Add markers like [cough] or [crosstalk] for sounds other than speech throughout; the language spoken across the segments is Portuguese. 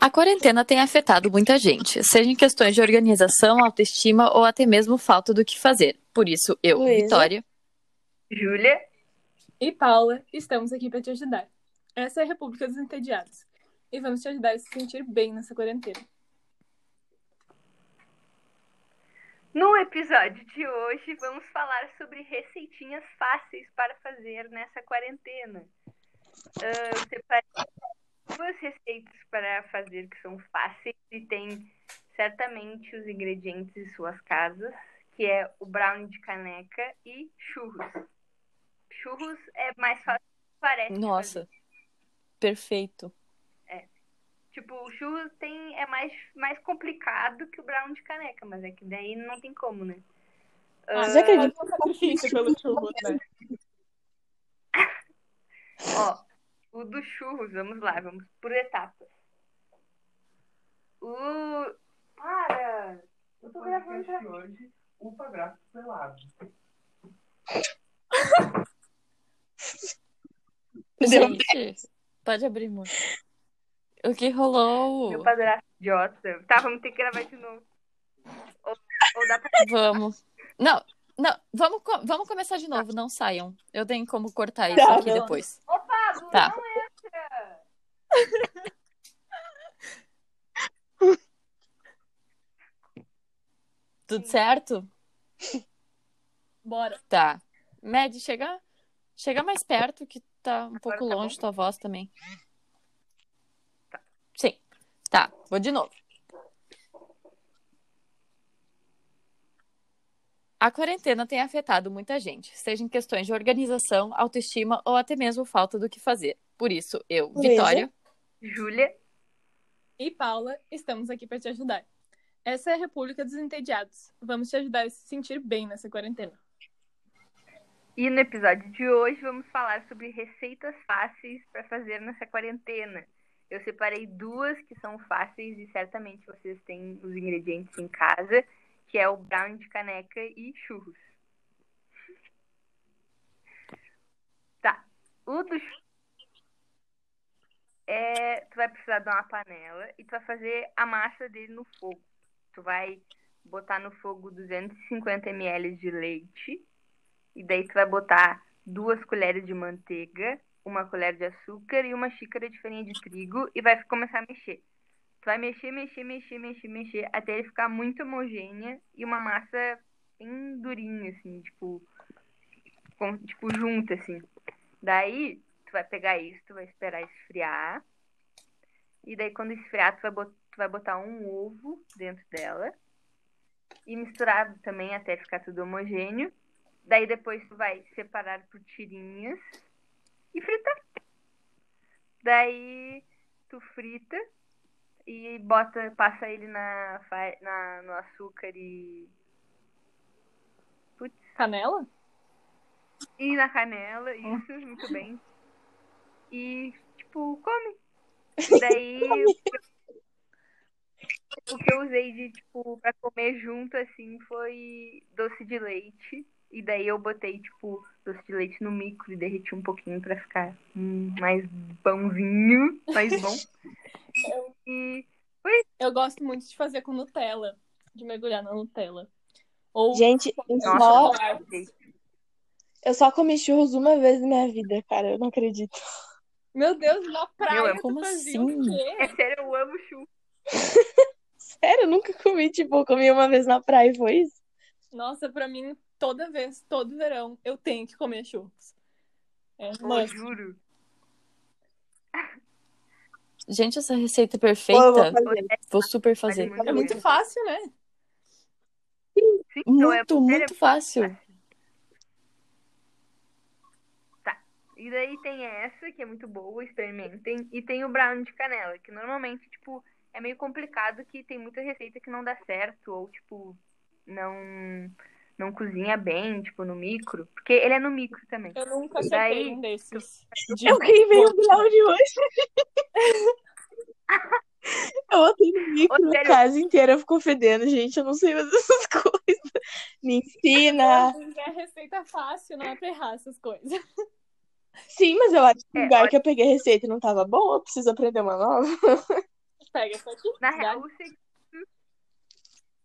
A quarentena tem afetado muita gente, seja em questões de organização, autoestima ou até mesmo falta do que fazer. Por isso, eu, Luísa. Vitória, Júlia, E Paula, estamos aqui para te ajudar. Essa é a República dos Entediados. E vamos te ajudar a se sentir bem nessa quarentena. no episódio de hoje vamos falar sobre receitinhas fáceis para fazer nessa quarentena. Ah, eu separei duas receitas para fazer que são fáceis e tem certamente os ingredientes em suas casas, que é o brownie de caneca e churros. Churros é mais fácil do que parece. nossa, perfeito. Tipo, o churros tem, é mais, mais complicado que o brown de caneca, mas é que daí não tem como, né? Ah, Você acredita um sacrifício pelo churros, né? [laughs] Ó, o do churros, vamos lá, vamos por etapas. O. Para! Eu tô gravando já. hoje, o padrasto pelado. Gente, pode abrir, amor. O que rolou? Meu padrasto idiota. Tá, vamos ter que gravar de novo. Ou, ou dá pra. Vamos. Não, não, vamos, vamos começar de novo, não saiam. Eu tenho como cortar isso Tá, aqui não. depois. Tá. não entra! Tudo certo? Bora. Tá. Med, chega, chega mais perto, que tá um pouco tá longe bom. tua voz também. Sim. Tá, vou de novo. A quarentena tem afetado muita gente, seja em questões de organização, autoestima ou até mesmo falta do que fazer. Por isso, eu. Vitória, Júlia, E Paula, estamos aqui para te ajudar. Essa é a República dos Entediados. Vamos te ajudar a se sentir bem nessa quarentena. E no episódio de hoje vamos falar sobre receitas fáceis para fazer nessa quarentena. Eu separei duas que são fáceis e certamente vocês têm os ingredientes em casa, que é o brownie de caneca e churros. Tá. O do chu- é, tu vai precisar de uma panela e tu vai fazer a massa dele no fogo. Tu vai botar no fogo 250 ml de leite e daí tu vai botar duas colheres de manteiga, uma colher de açúcar e uma xícara de farinha de trigo e vai começar a mexer. Vai mexer, mexer, mexer, mexer, mexer até ele ficar muito homogênea e uma massa bem durinha, assim, tipo, com- tipo junta, assim. Daí tu vai pegar isso, tu vai esperar esfriar e daí quando esfriar tu vai, bot- tu vai botar um ovo dentro dela e misturar também até ficar tudo homogêneo. Daí depois tu vai separar por tirinhas e fritar. Daí tu frita e bota, passa ele na, na no açúcar e putz, Canela? e na canela, isso, muito bem. E tipo, [laughs] come. Daí o que eu- o que eu usei de tipo para comer junto assim foi doce de leite. E daí eu botei, tipo, doce de leite no micro e derreti um pouquinho pra ficar hum, mais pãozinho, mais bom. [laughs] E Eu gosto muito de fazer com Nutella. De mergulhar na Nutella. Ou Gente, só, eu só comi churros uma vez na minha vida, cara. Eu não acredito. Meu Deus, na praia Meu, como assim? é sério, eu amo churro. [laughs] Sério, eu nunca comi, tipo, eu comi uma vez na praia e foi isso. Nossa, pra mim, toda vez, todo verão, eu tenho que comer churros. É, juro. Gente, essa receita é perfeita. vou fazer. Vou super fazer. Vale É muito fácil, né? Sim, não, é Muito, sério, muito fácil. Tá. E daí tem essa, que é muito boa, experimentem. E tem o brownie de canela, que normalmente, tipo, é meio complicado que tem muita receita que não dá certo, ou, tipo, não, não cozinha bem, tipo, no micro. Porque ele é no micro também. Eu nunca acertei daí- um desses. De- Eu queimei o brownie hoje. [laughs] Eu botei no micro, Ô, a casa inteira ficou fedendo, gente. Eu não sei fazer essas [laughs] coisas. Me ensina. Vezes é receita fácil, não é pra errar essas coisas. Sim, mas eu acho que o É, lugar olha- que eu peguei a receita não tava bom. Eu preciso aprender uma nova. [laughs] Pega, pode Na real, o segredo,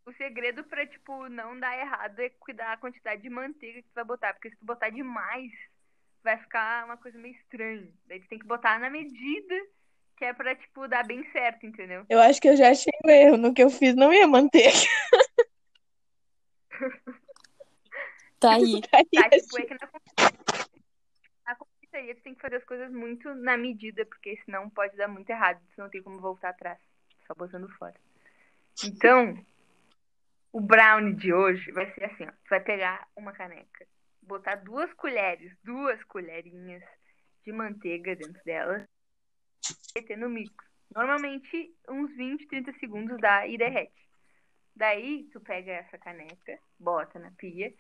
o segredo pra, tipo, não dar errado é cuidar a quantidade de manteiga que tu vai botar. Porque se tu botar demais, vai ficar uma coisa meio estranha. Daí tu tem que botar na medida que é pra, tipo, dar bem certo, entendeu? Eu acho que eu já achei o erro. No que eu fiz, não ia manter. [laughs] [laughs] Tá aí. Tá, tipo, é que na confeitaria tu tem que fazer as coisas muito na medida, porque senão pode dar muito errado, tu não tem como voltar atrás, só botando fora. Então, o brownie de hoje vai ser assim, ó, tu vai pegar uma caneca, botar duas colheres, duas colherinhas de manteiga dentro dela, meter no micro. Normalmente, uns 20, 30 segundos dá e derrete. Daí, tu pega essa caneca, bota na pia,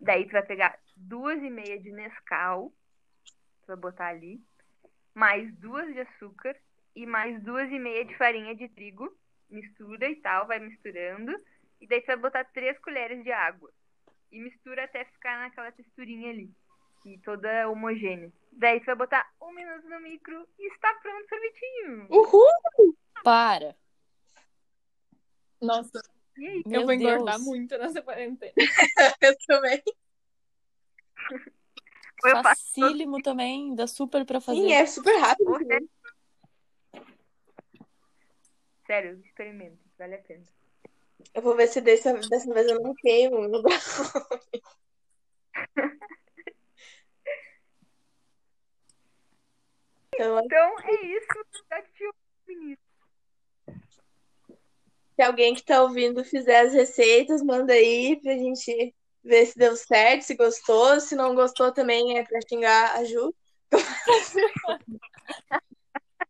Daí tu vai pegar duas e meia de Nescau, tu vai botar ali, mais duas de açúcar e mais duas e meia de farinha de trigo, mistura e tal, vai misturando, e daí tu vai botar três colheres de água. E mistura até ficar naquela texturinha ali, e toda homogênea. Daí tu vai botar um minuto no micro e está pronto o sorvetinho. Uhul! Para. Nossa, E aí? Meu eu vou engordar Deus. muito nessa quarentena. [laughs] Eu também. [laughs] Eu faço Facílimo também, dá super pra fazer. Sim, é super rápido. Sério, experimenta, vale a pena. Eu vou ver se dessa, dessa vez eu não queimo. Não dá. Então, Então é isso. Se alguém que tá ouvindo fizer as receitas, manda aí pra gente ver se deu certo, se gostou. Se não gostou também é pra xingar a Ju.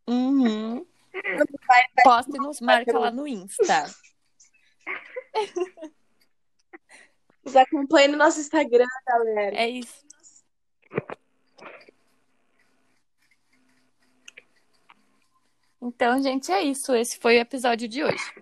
Uhum. Posta e nos marca lá no Insta. Nos acompanhe no nosso Instagram, galera. É isso. Então, gente, é isso. Esse foi o episódio de hoje.